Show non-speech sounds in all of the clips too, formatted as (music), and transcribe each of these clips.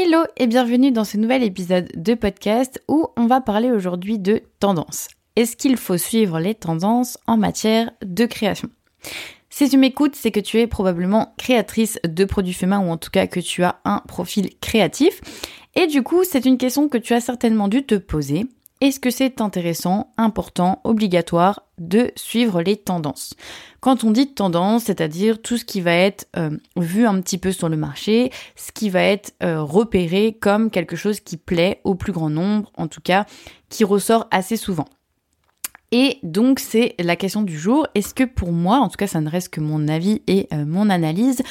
Hello et bienvenue dans ce nouvel épisode de podcast où on va parler aujourd'hui de tendances. Est-ce qu'il faut suivre les tendances en matière de création? Si tu m'écoutes, c'est que tu es probablement créatrice de produits féminins ou en tout cas que tu as un profil créatif. Et du coup, c'est une question que tu as certainement dû te poser. Est-ce que c'est intéressant, important, obligatoire de suivre les tendances? Quand on dit tendance, c'est-à-dire tout ce qui va être euh, vu un petit peu sur le marché, ce qui va être euh, repéré comme quelque chose qui plaît au plus grand nombre, en tout cas qui ressort assez souvent. Et donc c'est la question du jour, est-ce que pour moi, en tout cas ça ne reste que mon avis et euh, mon analyse,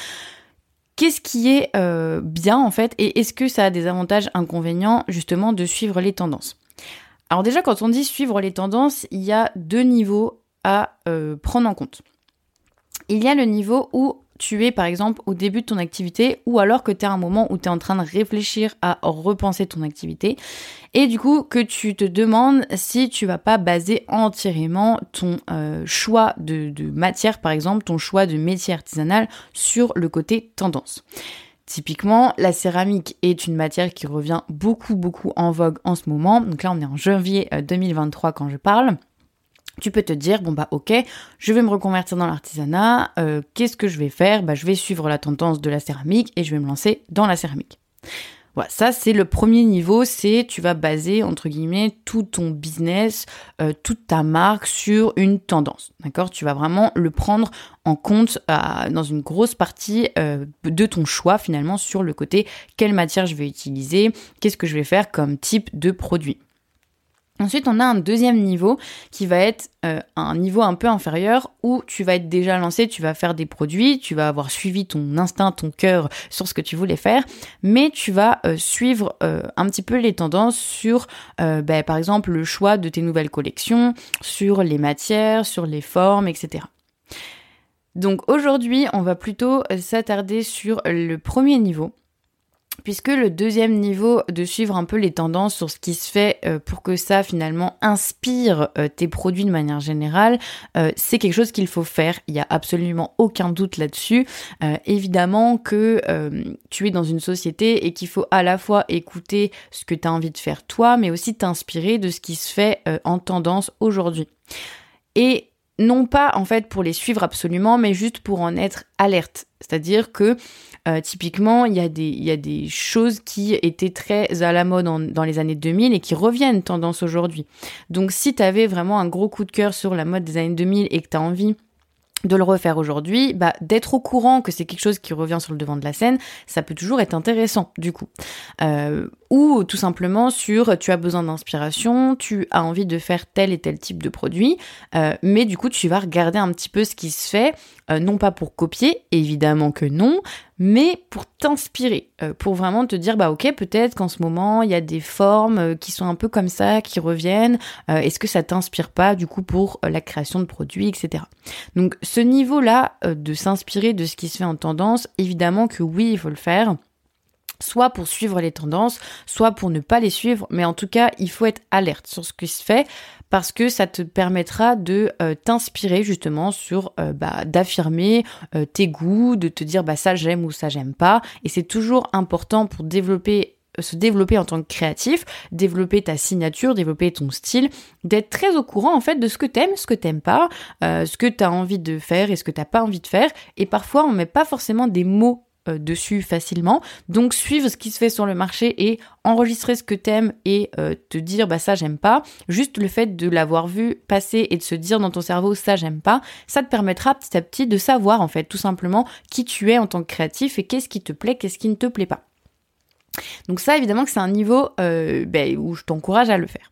qu'est-ce qui est bien en fait? Et est-ce que ça a des avantages inconvénients justement de suivre les tendances? Alors déjà, quand on dit suivre les tendances, il y a deux niveaux à euh, prendre en compte. Il y a le niveau où tu es par exemple au début de ton activité ou alors que tu es à un moment où tu es en train de réfléchir à repenser ton activité et du coup que tu te demandes si tu vas pas baser entièrement ton euh, choix de, de matière par exemple, ton choix de métier artisanal sur le côté tendance. Typiquement, la céramique est une matière qui revient beaucoup beaucoup en vogue en ce moment. Donc là, on est en janvier 2023 euh, quand je parle. Tu peux te dire, bon bah ok, je vais me reconvertir dans l'artisanat, euh, qu'est-ce que je vais faire? Bah je vais suivre la tendance de la céramique et je vais me lancer dans la céramique. Ça c'est le premier niveau, c'est tu vas baser entre guillemets tout ton business, euh, toute ta marque sur une tendance. D'accord? Tu vas vraiment le prendre en compte euh, dans une grosse partie euh, de ton choix finalement sur le côté quelle matière je vais utiliser, qu'est-ce que je vais faire comme type de produit. Ensuite, on a un deuxième niveau qui va être euh, un niveau un peu inférieur où tu vas être déjà lancé, tu vas faire des produits, tu vas avoir suivi ton instinct, ton cœur sur ce que tu voulais faire, mais tu vas euh, suivre euh, un petit peu les tendances sur, ben, par exemple, le choix de tes nouvelles collections, sur les matières, sur les formes, etc. Donc aujourd'hui, on va plutôt s'attarder sur le premier niveau puisque le deuxième niveau de suivre un peu les tendances sur ce qui se fait euh, pour que ça finalement inspire euh, tes produits de manière générale, euh, c'est quelque chose qu'il faut faire. Il n'y a absolument aucun doute là-dessus. évidemment que tu es dans une société et qu'il faut à la fois écouter ce que tu as envie de faire toi, mais aussi t'inspirer de ce qui se fait en tendance aujourd'hui. Et non pas en fait pour les suivre absolument, mais juste pour en être alerte. C'est-à-dire que euh, typiquement, il y, a des, y a des choses qui étaient très à la mode dans les années 2000 et qui reviennent tendance aujourd'hui. Donc si tu avais vraiment un gros coup de cœur sur la mode des années 2000 et que tu as envie de le refaire aujourd'hui, bah, d'être au courant que c'est quelque chose qui revient sur le devant de la scène, ça peut toujours être intéressant du coup. Euh, ou tout simplement sur tu as besoin d'inspiration, tu as envie de faire tel et tel type de produit, euh, mais du coup tu vas regarder un petit peu ce qui se fait, euh, non pas pour copier, évidemment que non, mais pour t'inspirer, euh, pour vraiment te dire bah ok peut-être qu'en ce moment il y a des formes qui sont un peu comme ça, qui reviennent, est-ce que ça t'inspire pas du coup pour la création de produits, etc. Donc ce niveau-là de s'inspirer de ce qui se fait en tendance, évidemment que oui il faut le faire soit pour suivre les tendances, soit pour ne pas les suivre, mais en tout cas, il faut être alerte sur ce qui se fait parce que ça te permettra de euh, t'inspirer justement sur euh, bah, d'affirmer euh, tes goûts, de te dire bah ça j'aime ou ça j'aime pas et c'est toujours important pour développer se développer en tant que créatif, développer ta signature, développer ton style, d'être très au courant en fait de ce que t'aimes, ce que t'aimes pas, ce que t'as envie de faire et ce que t'as pas envie de faire. Et parfois on met pas forcément des mots euh, dessus facilement. Donc suivre ce qui se fait sur le marché et enregistrer ce que t'aimes et euh, te dire bah ça j'aime pas. Juste le fait de l'avoir vu passer et de se dire dans ton cerveau ça j'aime pas, ça te permettra petit à petit de savoir en fait tout simplement qui tu es en tant que créatif et qu'est-ce qui te plaît, qu'est-ce qui ne te plaît pas. Donc ça évidemment que c'est un niveau euh, ben, où je t'encourage à le faire.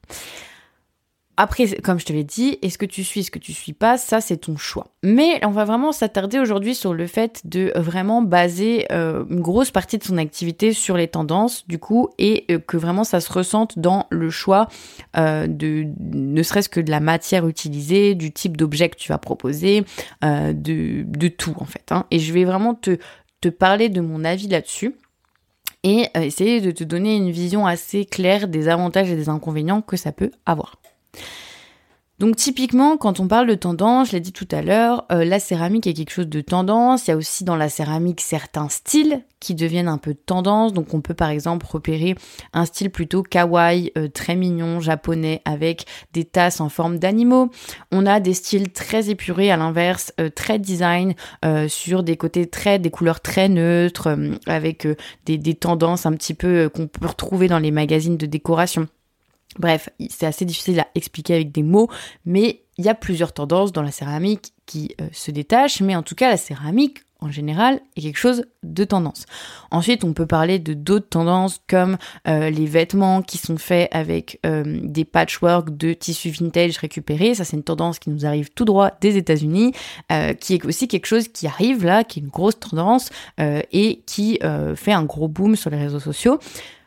Après, comme je te l'ai dit, est-ce que tu suis, est-ce que tu suis pas, ça c'est ton choix. Mais on va vraiment s'attarder aujourd'hui sur le fait de vraiment baser euh, une grosse partie de son activité sur les tendances, du coup, et euh, que vraiment ça se ressente dans le choix euh, de ne serait-ce que de la matière utilisée, du type d'objet que tu vas proposer, de, tout en fait. Hein. Et je vais vraiment te parler de mon avis là-dessus et essayer de te donner une vision assez claire des avantages et des inconvénients que ça peut avoir. Donc typiquement, quand on parle de tendance, je l'ai dit tout à l'heure, euh, la céramique est quelque chose de tendance. Il y a aussi dans la céramique certains styles qui deviennent un peu de tendance. Donc on peut par exemple repérer un style plutôt kawaii, euh, très mignon, japonais, avec des tasses en forme d'animaux. On a des styles très épurés à l'inverse, euh, très design, sur des côtés très, des couleurs très neutres, avec des, des tendances un petit peu qu'on peut retrouver dans les magazines de décoration. Bref, c'est assez difficile à expliquer avec des mots, mais il y a plusieurs tendances dans la céramique qui euh, se détachent, mais en tout cas la céramique en général est quelque chose de tendance. Ensuite, on peut parler de d'autres tendances comme euh, les vêtements qui sont faits avec euh, des patchwork de tissus vintage récupérés. Ça, c'est une tendance qui nous arrive tout droit des États-Unis, qui est aussi quelque chose qui arrive là, qui est une grosse tendance et qui fait un gros boom sur les réseaux sociaux.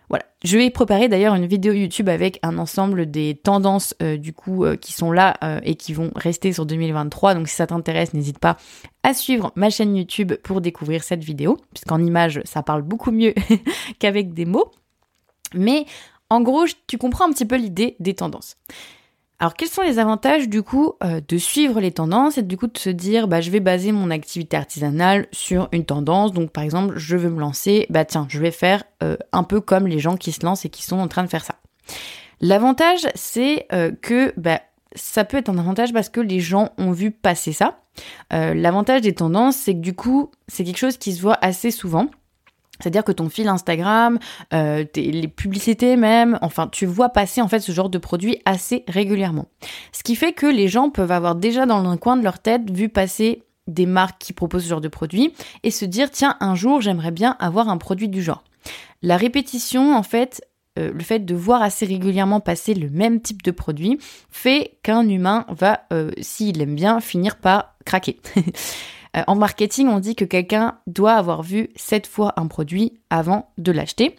Voilà. Je vais préparer d'ailleurs une vidéo YouTube avec un ensemble des tendances euh, du coup euh, qui sont là euh, et qui vont rester sur 2023. Donc si ça t'intéresse, n'hésite pas à suivre ma chaîne YouTube pour découvrir cette vidéo, puisqu'en image ça parle beaucoup mieux (laughs) qu'avec des mots. Mais en gros, tu comprends un petit peu l'idée des tendances. Alors quels sont les avantages du coup euh, de suivre les tendances et du coup de se dire bah je vais baser mon activité artisanale sur une tendance? Donc par exemple je veux me lancer bah tiens je vais faire euh, un peu comme les gens qui se lancent et qui sont en train de faire ça. L'avantage c'est euh, que bah, ça peut être un avantage parce que les gens ont vu passer ça. L'avantage des tendances c'est que du coup c'est quelque chose qui se voit assez souvent. C'est-à-dire que ton fil Instagram, euh, les publicités même, enfin, tu vois passer en fait ce genre de produit assez régulièrement. Ce qui fait que les gens peuvent avoir déjà dans un coin de leur tête vu passer des marques qui proposent ce genre de produit et se dire tiens un jour j'aimerais bien avoir un produit du genre. La répétition en fait euh, le fait de voir assez régulièrement passer le même type de produit fait qu'un humain va, euh, s'il aime bien, finir par craquer. (laughs) Euh, en marketing, on dit que quelqu'un doit avoir vu sept fois un produit avant de l'acheter.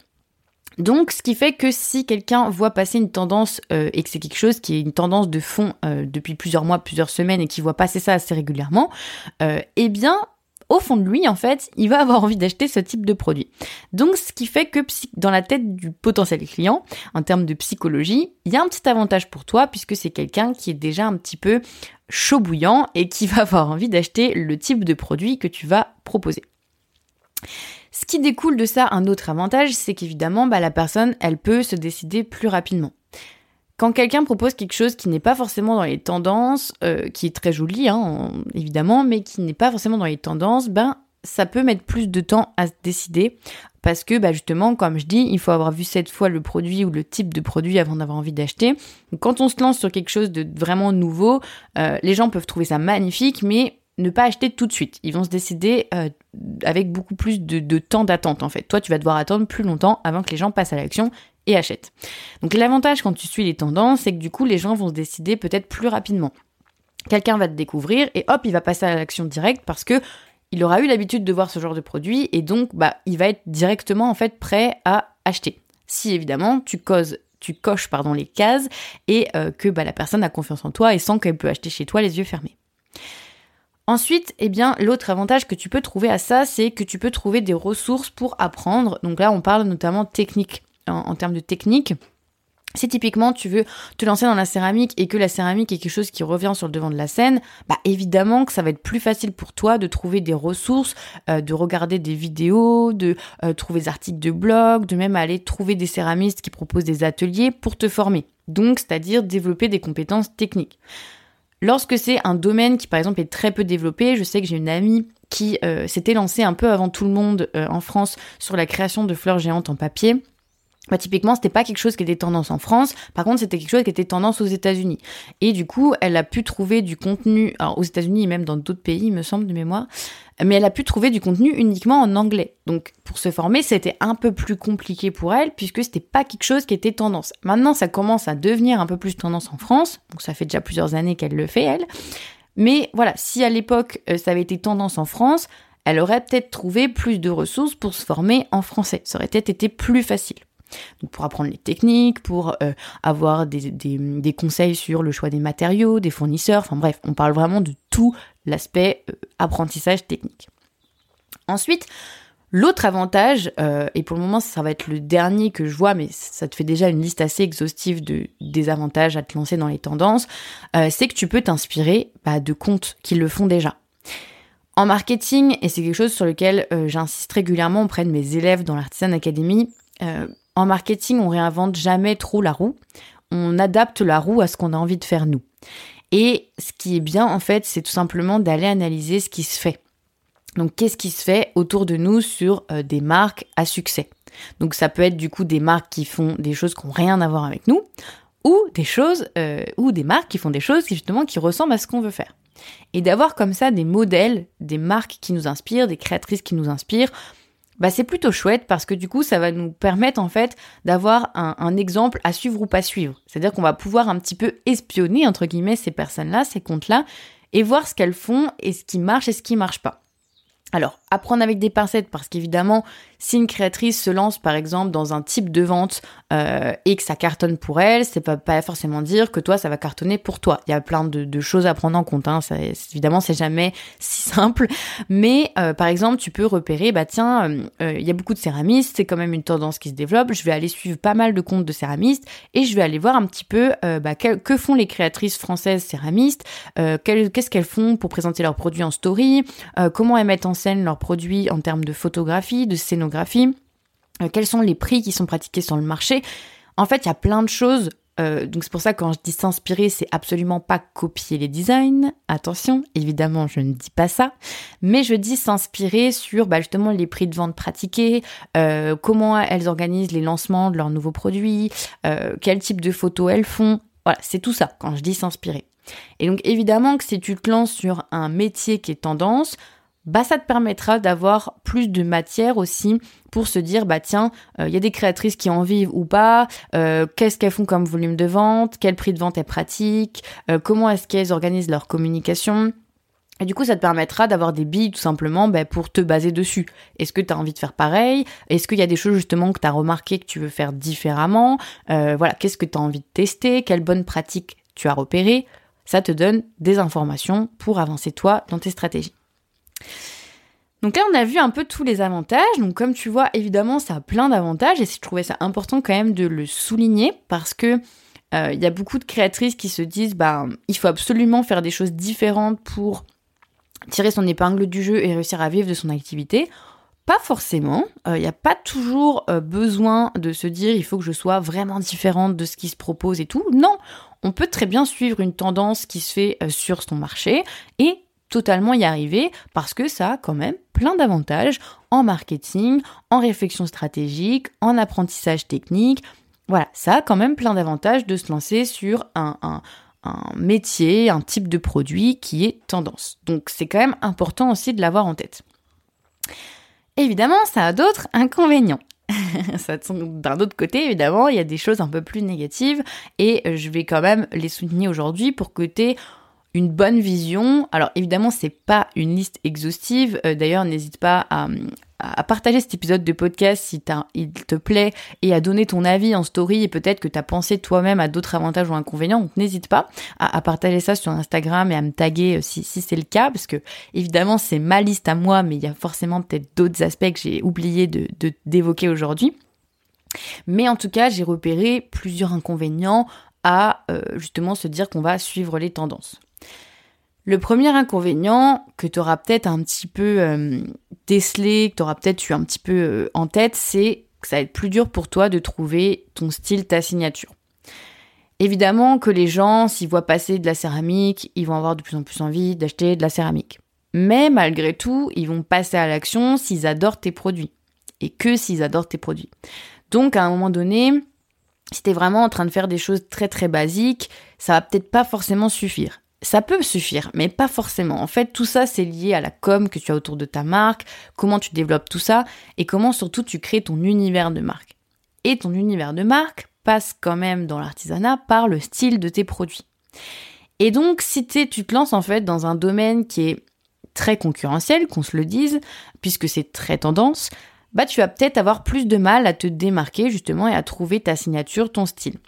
Donc, ce qui fait que si quelqu'un voit passer une tendance euh, et que c'est quelque chose qui est une tendance de fond euh, depuis plusieurs mois, plusieurs semaines et qui voit passer ça assez régulièrement, eh bien, au fond de lui, en fait, il va avoir envie d'acheter ce type de produit. Donc, ce qui fait que dans la tête du potentiel client, en termes de psychologie, il y a un petit avantage pour toi puisque c'est quelqu'un qui est déjà un petit peu chaud bouillant et qui va avoir envie d'acheter le type de produit que tu vas proposer. Ce qui découle de ça, un autre avantage, c'est qu'évidemment, bah, la personne, elle peut se décider plus rapidement. Quand quelqu'un propose quelque chose qui n'est pas forcément dans les tendances, euh, qui est très joli, hein, évidemment, mais qui n'est pas forcément dans les tendances, ben ça peut mettre plus de temps à se décider parce que bah justement, comme je dis, il faut avoir vu cette fois le produit ou le type de produit avant d'avoir envie d'acheter. Quand on se lance sur quelque chose de vraiment nouveau, euh, les gens peuvent trouver ça magnifique, mais ne pas acheter tout de suite. Ils vont se décider euh, avec beaucoup plus de, de temps d'attente en fait. Toi, tu vas devoir attendre plus longtemps avant que les gens passent à l'action et achètent. Donc l'avantage quand tu suis les tendances, c'est que du coup, les gens vont se décider peut-être plus rapidement. Quelqu'un va te découvrir et hop, il va passer à l'action directe parce que il aura eu l'habitude de voir ce genre de produit et donc bah il va être directement en fait prêt à acheter. Si évidemment tu causes tu coches pardon les cases et euh, que bah, la personne a confiance en toi et sent qu'elle peut acheter chez toi les yeux fermés. Ensuite, eh bien, l'autre avantage que tu peux trouver à ça, c'est que tu peux trouver des ressources pour apprendre. Donc là, on parle notamment technique, en termes de technique. Si typiquement tu veux te lancer dans la céramique et que la céramique est quelque chose qui revient sur le devant de la scène, bah évidemment que ça va être plus facile pour toi de trouver des ressources, euh, de regarder des vidéos, de euh, trouver des articles de blog, de même aller trouver des céramistes qui proposent des ateliers pour te former. Donc, c'est-à-dire développer des compétences techniques. Lorsque c'est un domaine qui par exemple est très peu développé, je sais que j'ai une amie qui euh, s'était lancée un peu avant tout le monde en France sur la création de fleurs géantes en papier bah, typiquement, c'était pas quelque chose qui était tendance en France. Par contre, c'était quelque chose qui était tendance aux États-Unis. Et du coup, elle a pu trouver du contenu, alors aux États-Unis et même dans d'autres pays, il me semble, de mémoire, mais elle a pu trouver du contenu uniquement en anglais. Donc, pour se former, c'était un peu plus compliqué pour elle puisque c'était pas quelque chose qui était tendance. Maintenant, ça commence à devenir un peu plus tendance en France. Donc, ça fait déjà plusieurs années qu'elle le fait, elle. Mais voilà, si à l'époque, euh, ça avait été tendance en France, elle aurait peut-être trouvé plus de ressources pour se former en français. Ça aurait peut-être été plus facile. Donc pour apprendre les techniques, pour euh, avoir des, conseils sur le choix des matériaux, des fournisseurs, enfin bref, on parle vraiment de tout l'aspect euh, apprentissage technique. Ensuite, L'autre avantage, euh, et pour le moment ça va être le dernier que je vois, mais ça te fait déjà une liste assez exhaustive de, des avantages à te lancer dans les tendances, c'est que tu peux t'inspirer bah, de comptes qui le font déjà. En marketing, et c'est quelque chose sur lequel j'insiste régulièrement auprès de mes élèves dans l'Artisan Academy, en marketing on réinvente jamais trop la roue, on adapte la roue à ce qu'on a envie de faire nous. Et ce qui est bien en fait, c'est tout simplement d'aller analyser ce qui se fait. Donc qu'est-ce qui se fait autour de nous sur euh, des marques à succès? Donc ça peut être du coup des marques qui font des choses qui n'ont rien à voir avec nous, ou des choses, euh, ou des marques qui font des choses qui, justement qui ressemblent à ce qu'on veut faire. Et d'avoir comme ça des modèles, des marques qui nous inspirent, des créatrices qui nous inspirent, bah c'est plutôt chouette parce que du coup ça va nous permettre en fait d'avoir un, exemple à suivre ou pas suivre. C'est-à-dire qu'on va pouvoir un petit peu espionner entre guillemets ces personnes-là, ces comptes-là, et voir ce qu'elles font et ce qui marche et ce qui marche pas. Alors, apprendre avec des pincettes parce qu'évidemment, si une créatrice se lance par exemple dans un type de vente euh, et que ça cartonne pour elle, c'est pas, pas forcément dire que toi ça va cartonner pour toi. Il y a plein de, choses à prendre en compte. Hein. Évidemment, c'est jamais (laughs) si simple. Mais euh, par exemple, tu peux repérer, bah tiens, euh, il y a beaucoup de céramistes, c'est quand même une tendance qui se développe. Je vais aller suivre pas mal de comptes de céramistes et je vais aller voir un petit peu bah, que font les créatrices françaises céramistes, qu'est-ce qu'elles font pour présenter leurs produits en story, comment elles mettent en scène leurs produits en termes de photographie, de scénographie, euh, quels sont les prix qui sont pratiqués sur le marché? En fait, il y a plein de choses. Euh, donc c'est pour ça que quand je dis s'inspirer, c'est absolument pas copier les designs. Attention, évidemment, je ne dis pas ça, mais je dis s'inspirer sur bah, justement les prix de vente pratiqués, euh, comment elles organisent les lancements de leurs nouveaux produits, quel type de photos elles font. Voilà, c'est tout ça quand je dis s'inspirer. Et donc évidemment que si tu te lances sur un métier qui est tendance, bah ça te permettra d'avoir plus de matière aussi pour se dire bah tiens il euh, y a des créatrices qui en vivent ou pas euh, qu'est-ce qu'elles font comme volume de vente quel prix de vente elles pratiquent euh, comment est-ce qu'elles organisent leur communication. Et du coup, ça te permettra d'avoir des billes tout simplement bah, pour te baser dessus. Est-ce que tu as envie de faire pareil? Est-ce qu'il y a des choses justement que tu as remarqué que tu veux faire différemment? Voilà, qu'est-ce que tu as envie de tester? Quelles bonnes pratiques tu as repérées? Ça te donne des informations pour avancer toi dans tes stratégies. Donc là, on a vu un peu tous les avantages. Donc comme tu vois, évidemment, ça a plein d'avantages et je trouvais ça important quand même de le souligner parce que euh, il y a beaucoup de créatrices qui se disent, bah, il faut absolument faire des choses différentes pour tirer son épingle du jeu et réussir à vivre de son activité. Pas forcément. Il euh, n'y a pas toujours euh, besoin de se dire il faut que je sois vraiment différente de ce qui se propose et tout. Non, on peut très bien suivre une tendance qui se fait sur son marché et totalement y arriver parce que ça a quand même plein d'avantages en marketing, en réflexion stratégique, en apprentissage technique. Voilà, ça a quand même plein d'avantages de se lancer sur un, métier, un type de produit qui est tendance. Donc c'est quand même important aussi de l'avoir en tête. Évidemment, ça a d'autres inconvénients. (laughs) D'un autre côté, évidemment, il y a des choses un peu plus négatives et je vais quand même les souligner aujourd'hui pour que une bonne vision. Alors évidemment, c'est pas une liste exhaustive. Euh, d'ailleurs, n'hésite pas à, partager cet épisode de podcast si il te plaît et à donner ton avis en story et peut-être que tu as pensé toi-même à d'autres avantages ou inconvénients. Donc n'hésite pas à, partager ça sur Instagram et à me taguer euh, si, c'est le cas parce que évidemment, c'est ma liste à moi, mais il y a forcément peut-être d'autres aspects que j'ai oublié de d'évoquer aujourd'hui. Mais en tout cas, j'ai repéré plusieurs inconvénients à euh, justement se dire qu'on va suivre les tendances. Le premier inconvénient que tu auras peut-être un petit peu euh, décelé, que tu auras peut-être eu un petit peu euh, en tête, c'est que ça va être plus dur pour toi de trouver ton style, ta signature. Évidemment que les gens, s'ils voient passer de la céramique, ils vont avoir de plus en plus envie d'acheter de la céramique. Mais malgré tout, ils vont passer à l'action s'ils adorent tes produits. Et que s'ils adorent tes produits. Donc à un moment donné, si tu es vraiment en train de faire des choses très très basiques, ça va peut-être pas forcément suffire. Ça peut suffire, mais pas forcément. En fait, tout ça, c'est lié à la com que tu as autour de ta marque, comment tu développes tout ça, et comment surtout tu crées ton univers de marque. Et ton univers de marque passe quand même dans l'artisanat par le style de tes produits. Et donc, si tu te lances en fait dans un domaine qui est très concurrentiel, qu'on se le dise, puisque c'est très tendance, bah tu vas peut-être avoir plus de mal à te démarquer justement et à trouver ta signature, ton style.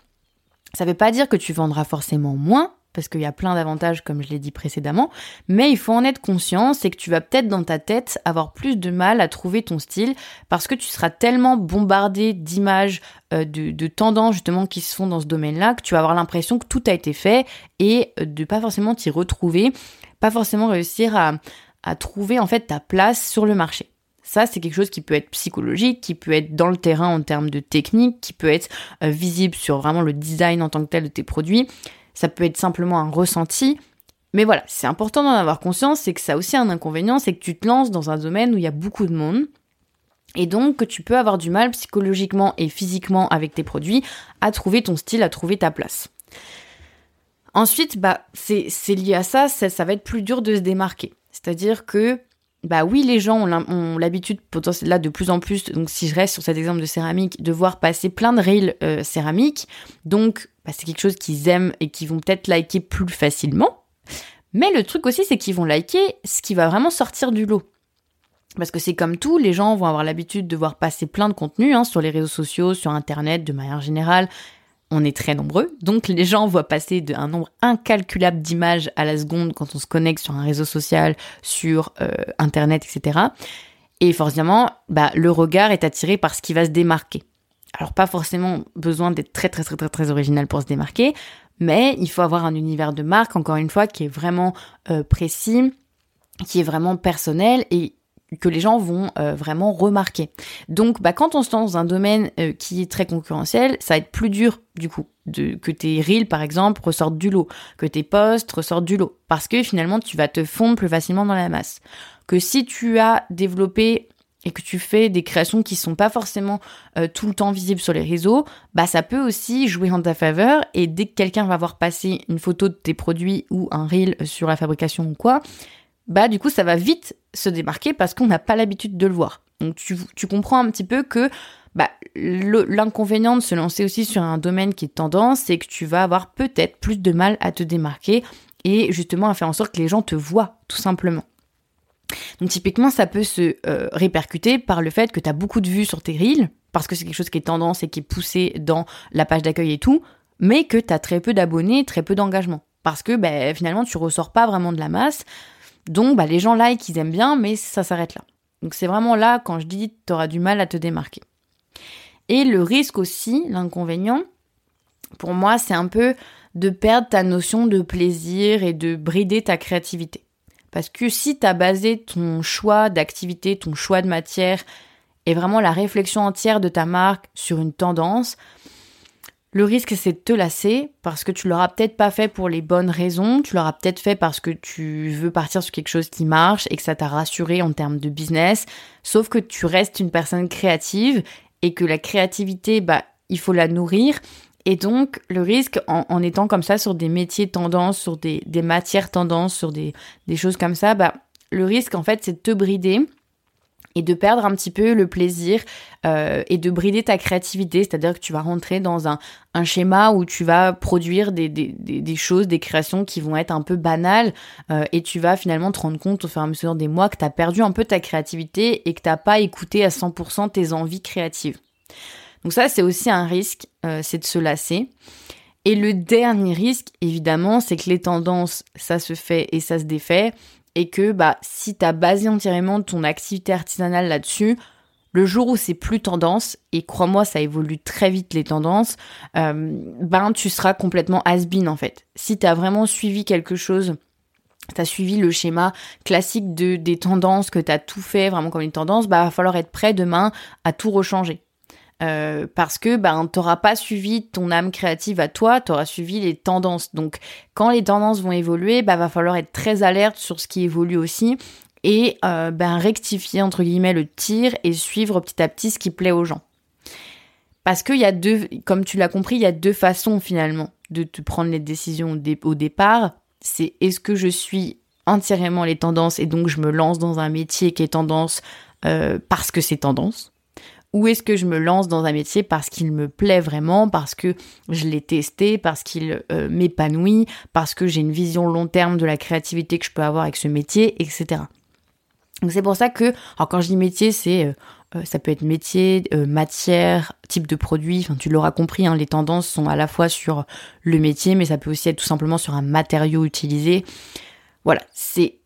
Ça ne veut pas dire que tu vendras forcément moins, parce qu'il y a plein d'avantages comme je l'ai dit précédemment, mais il faut en être conscient, c'est que tu vas peut-être dans ta tête avoir plus de mal à trouver ton style parce que tu seras tellement bombardé d'images, euh, de, tendances justement qui se font dans ce domaine-là que tu vas avoir l'impression que tout a été fait et euh, de pas forcément t'y retrouver, pas forcément réussir à, à trouver en fait ta place sur le marché. Ça, c'est quelque chose qui peut être psychologique, qui peut être dans le terrain en termes de technique, qui peut être euh, visible sur vraiment le design en tant que tel de tes produits. Ça peut être simplement un ressenti. Mais voilà, c'est important d'en avoir conscience, c'est que ça a aussi un inconvénient, c'est que tu te lances dans un domaine où il y a beaucoup de monde. Et donc que tu peux avoir du mal psychologiquement et physiquement avec tes produits à trouver ton style, à trouver ta place. Ensuite, bah, c'est lié à ça, ça, va être plus dur de se démarquer. C'est-à-dire que bah oui, les gens ont l'habitude, là de plus en plus, donc si je reste sur cet exemple de céramique, de voir passer plein de reels euh, céramiques. Donc, bah, c'est quelque chose qu'ils aiment et qu'ils vont peut-être liker plus facilement. Mais le truc aussi, c'est qu'ils vont liker ce qui va vraiment sortir du lot. Parce que c'est comme tout, les gens vont avoir l'habitude de voir passer plein de contenu hein, sur les réseaux sociaux, sur Internet, de manière générale on est très nombreux, donc les gens voient passer un nombre incalculable d'images à la seconde quand on se connecte sur un réseau social, sur euh, Internet, etc. Et forcément, bah, le regard est attiré par ce qui va se démarquer. Alors pas forcément besoin d'être très très très très très original pour se démarquer, mais il faut avoir un univers de marque, encore une fois, qui est vraiment euh, précis, qui est vraiment personnel et que les gens vont euh, vraiment remarquer. Donc bah, quand on se lance dans un domaine euh, qui est très concurrentiel, ça va être plus dur du coup que tes reels par exemple ressortent du lot, que tes posts ressortent du lot, parce que finalement tu vas te fondre plus facilement dans la masse. Que si tu as développé et que tu fais des créations qui sont pas forcément euh, tout le temps visibles sur les réseaux, bah ça peut aussi jouer en ta faveur et dès que quelqu'un va voir passer une photo de tes produits ou un reel sur la fabrication ou quoi, bah du coup ça va vite se démarquer parce qu'on n'a pas l'habitude de le voir. Donc tu, comprends un petit peu que bah, l'inconvénient de se lancer aussi sur un domaine qui est tendance, c'est que tu vas avoir peut-être plus de mal à te démarquer et justement à faire en sorte que les gens te voient tout simplement. Donc typiquement ça peut se euh, répercuter par le fait que tu as beaucoup de vues sur tes reels, parce que c'est quelque chose qui est tendance et qui est poussé dans la page d'accueil et tout, mais que tu as très peu d'abonnés, très peu d'engagement. Parce que bah, finalement tu ressors pas vraiment de la masse, donc bah, les gens like, ils aiment bien, mais ça s'arrête là. Donc c'est vraiment là, quand je dis, tu auras du mal à te démarquer. Et le risque aussi, l'inconvénient, pour moi, c'est un peu de perdre ta notion de plaisir et de brider ta créativité. Parce que si tu as basé ton choix d'activité, ton choix de matière et vraiment la réflexion entière de ta marque sur une tendance, le risque, c'est de te lasser parce que tu l'auras peut-être pas fait pour les bonnes raisons. Tu l'auras peut-être fait parce que tu veux partir sur quelque chose qui marche et que ça t'a rassuré en termes de business. Sauf que tu restes une personne créative et que la créativité, bah, il faut la nourrir. Et donc, le risque, en, étant comme ça sur des métiers tendance, sur des, matières tendances, sur des, choses comme ça, bah, le risque, en fait, c'est de te brider et de perdre un petit peu le plaisir euh, et de brider ta créativité, c'est-à-dire que tu vas rentrer dans un, schéma où tu vas produire des, choses, des créations qui vont être un peu banales euh, et tu vas finalement te rendre compte au fur et à mesure des mois que tu as perdu un peu ta créativité et que t'as pas écouté à 100% tes envies créatives. Donc ça, c'est aussi un risque, euh, c'est de se lasser. Et le dernier risque, évidemment, c'est que les tendances, ça se fait et ça se défait et que bah si tu as basé entièrement ton activité artisanale là-dessus, le jour où c'est plus tendance, et crois-moi, ça évolue très vite les tendances, euh, ben tu seras complètement has-been en fait. Si tu as vraiment suivi quelque chose, tu as suivi le schéma classique de, des tendances, que tu as tout fait vraiment comme une tendance, bah va falloir être prêt demain à tout rechanger. Euh, parce que ben t'auras pas suivi ton âme créative à toi, t'auras suivi les tendances. Donc quand les tendances vont évoluer, bah va falloir être très alerte sur ce qui évolue aussi et euh, ben rectifier entre guillemets le tir et suivre petit à petit ce qui plaît aux gens. Parce qu'il y a deux, comme tu l'as compris, il y a deux façons finalement de te prendre les décisions au départ. C'est est-ce que je suis entièrement les tendances et donc je me lance dans un métier qui est tendance euh, parce que c'est tendance? Ou est-ce que je me lance dans un métier parce qu'il me plaît vraiment, parce que je l'ai testé, parce qu'il euh, m'épanouit, parce que j'ai une vision long terme de la créativité que je peux avoir avec ce métier, etc. Donc c'est pour ça que, alors quand je dis métier, c'est euh, euh, ça peut être métier, euh, matière, type de produit. Enfin, tu l'auras compris, hein, les tendances sont à la fois sur le métier, mais ça peut aussi être tout simplement sur un matériau utilisé. Voilà, c'est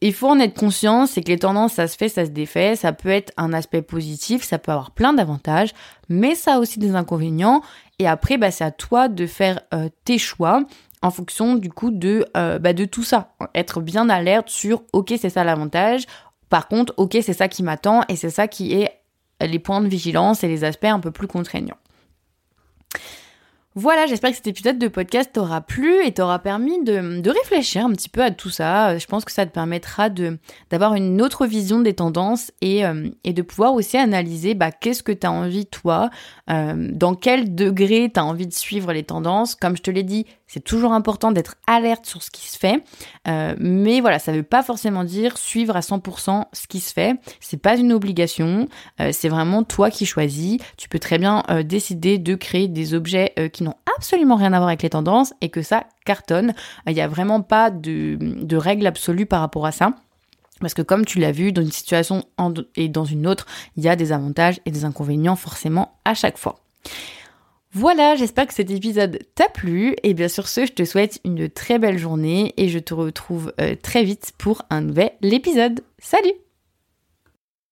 il faut en être conscient, c'est que les tendances, ça se fait, ça se défait, ça peut être un aspect positif, ça peut avoir plein d'avantages, mais ça a aussi des inconvénients. Et après, bah, c'est à toi de faire euh, tes choix en fonction du coup de, bah, de tout ça. Être bien alerte sur, ok, c'est ça l'avantage, par contre, ok, c'est ça qui m'attend et c'est ça qui est les points de vigilance et les aspects un peu plus contraignants. Voilà, j'espère que cet épisode de podcast t'aura plu et t'aura permis de, réfléchir un petit peu à tout ça. Je pense que ça te permettra de d'avoir une autre vision des tendances et, euh, et de pouvoir aussi analyser bah, qu'est-ce que tu as envie toi, euh, dans quel degré tu as envie de suivre les tendances. Comme je te l'ai dit, c'est toujours important d'être alerte sur ce qui se fait, euh, mais voilà, ça ne veut pas forcément dire suivre à 100% ce qui se fait. C'est pas une obligation, c'est vraiment toi qui choisis. Tu peux très bien décider de créer des objets qui n'ont absolument rien à voir avec les tendances et que ça cartonne. Il n'y a vraiment pas de, de règle absolue par rapport à ça. Parce que comme tu l'as vu, dans une situation et dans une autre, il y a des avantages et des inconvénients forcément à chaque fois. Voilà, j'espère que cet épisode t'a plu. Et bien sur ce, je te souhaite une très belle journée et je te retrouve euh, très vite pour un nouvel épisode. Salut